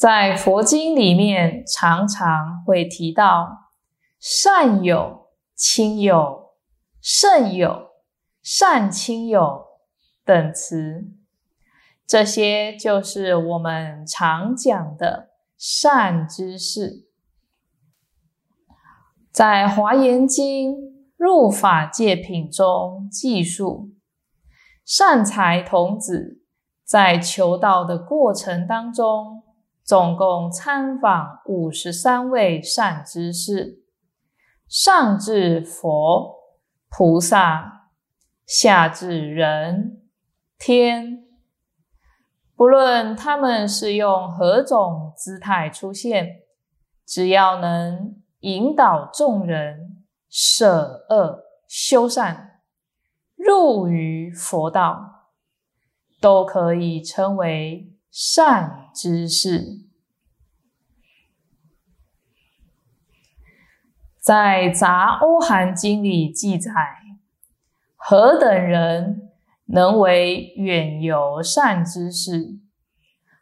在佛经里面，常常会提到善友、亲友、圣友、善亲友等词，这些就是我们常讲的善知识。在《华严经·入法界品》中记述，善财童子在求道的过程当中，总共参访五十三位善知识，上至佛、菩萨，下至人、天，不论他们是用何种姿态出现，只要能。引导众人舍恶修善，入于佛道，都可以称为善知识。在《杂阿含经》里记载，何等人能为远游善知识？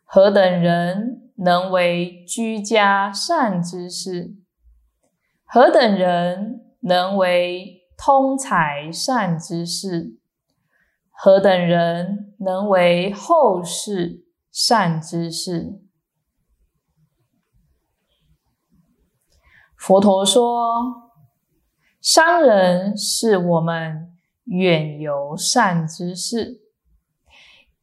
何等人能为居家善知识？何等人能为通才善之事？何等人能为后世善之事？佛陀说，商人是我们远游善之事，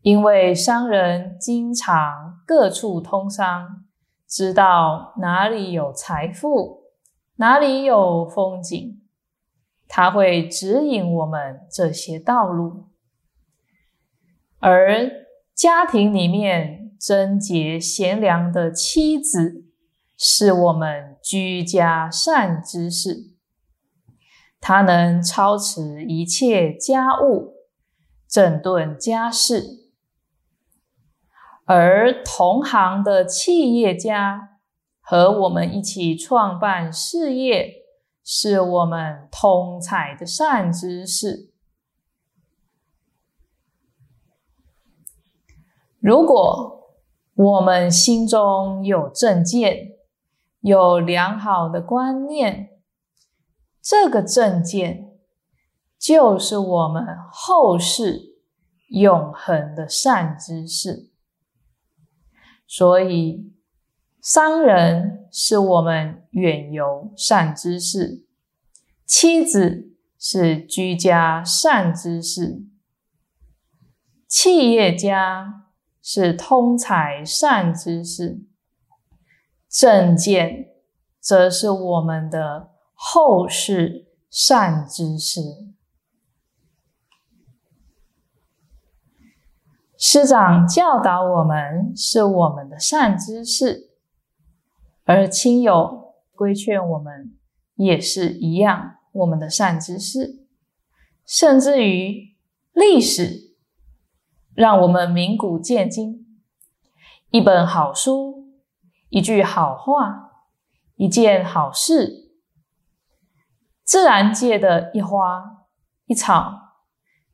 因为商人经常各处通商，知道哪里有财富。哪里有风景，他会指引我们这些道路；而家庭里面贞洁贤良的妻子，是我们居家善知识，她能操持一切家务，整顿家事；而同行的企业家。和我们一起创办事业，是我们通才的善知识。如果我们心中有正见，有良好的观念，这个正见就是我们后世永恒的善知识。所以。商人是我们远游善知识，妻子是居家善知识，企业家是通才善知识，正见则是我们的后世善知识。师长教导我们，是我们的善知识。而亲友规劝我们，也是一样，我们的善知识，甚至于历史，让我们明古见今，一本好书，一句好话，一件好事，自然界的一花一草，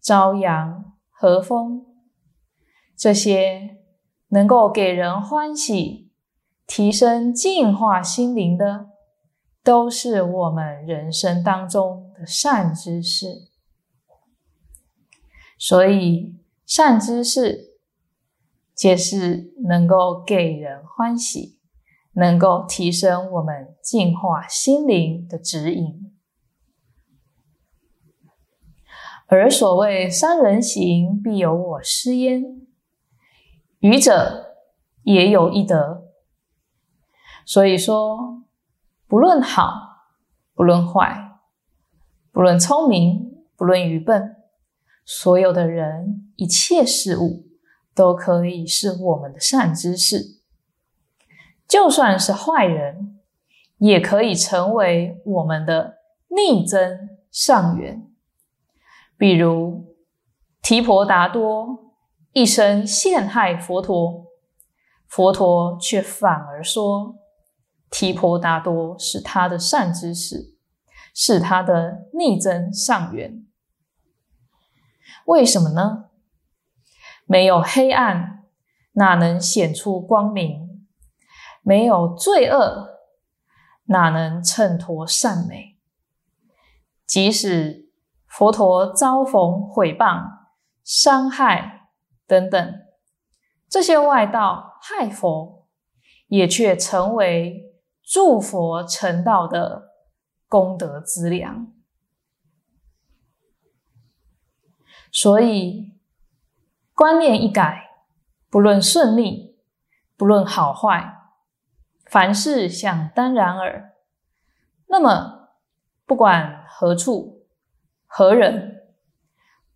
朝阳和风，这些能够给人欢喜。提升、净化心灵的，都是我们人生当中的善知识。所以，善知识皆是能够给人欢喜、能够提升我们净化心灵的指引。而所谓“三人行，必有我师焉”，愚者也有一德。所以说，不论好，不论坏，不论聪明，不论愚笨，所有的人、一切事物，都可以是我们的善知识。就算是坏人，也可以成为我们的逆增上缘。比如提婆达多一生陷害佛陀，佛陀却反而说提婆达多是他的善知识，是他的逆增上缘。为什么呢？没有黑暗，哪能显出光明？没有罪恶，哪能衬托善美？即使佛陀遭逢毁谤、伤害等等这些外道害佛，也却成为助佛成道的功德资粮。所以观念一改，不论顺利，不论好坏。凡事想当然尔，那么不管何处何人，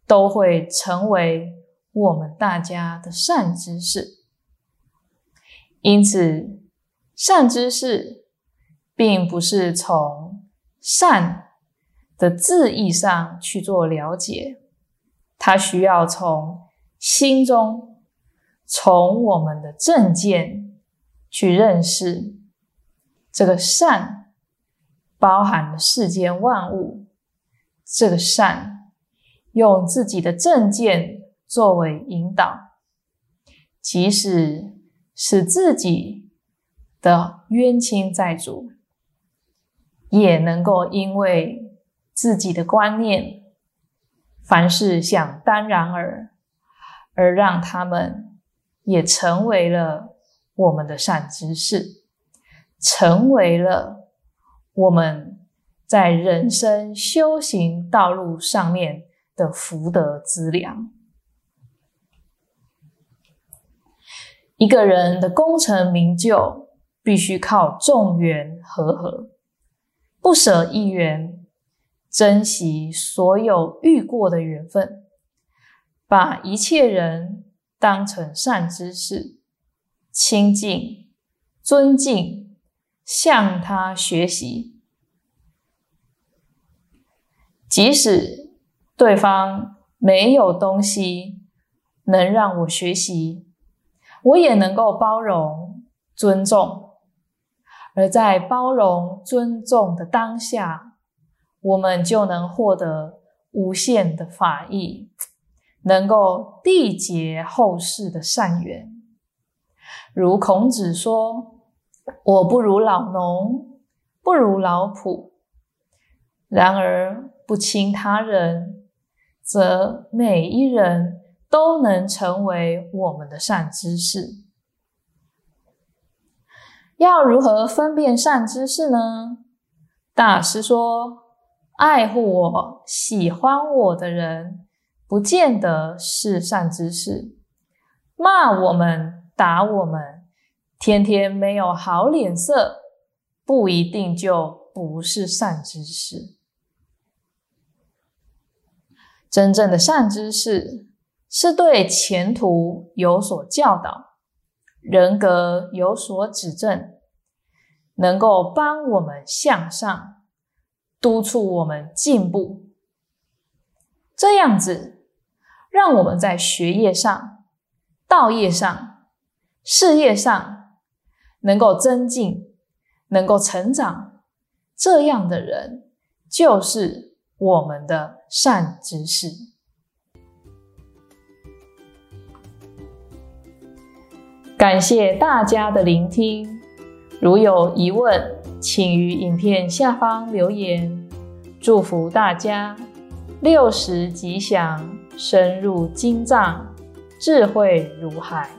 都会成为我们大家的善知识。因此，善知识并不是从善的字义上去做了解，它需要从心中，从我们的正见。去认识这个善，包含了世间万物。这个善，用自己的正见作为引导，即使是自己的冤亲债主，也能够因为自己的观念，凡事想当然尔，而让他们也成为了。我们的善知识，成为了我们在人生修行道路上面的福德资粮。一个人的功成名就，必须靠众缘和合，不舍一缘，珍惜所有遇过的缘分，把一切人当成善知识。亲近、尊敬，向他学习。即使对方没有东西能让我学习，我也能够包容、尊重。而在包容、尊重的当下，我们就能获得无限的法益，能够缔结后世的善缘。如孔子说：“我不如老农，不如老仆。然而不亲他人，则每一人都能成为我们的善知识。要如何分辨善知识呢？大师说：爱护我、喜欢我的人，不见得是善知识；骂我们。”打我们，天天没有好脸色，不一定就不是善知识。真正的善知识，是对前途有所教导，人格有所指正，能够帮我们向上，督促我们进步。这样子，让我们在学业上、道业上。事业上能够增进，能够成长，这样的人就是我们的善知识。感谢大家的聆听，如有疑问，请于影片下方留言。祝福大家六十吉祥，深入经藏，智慧如海。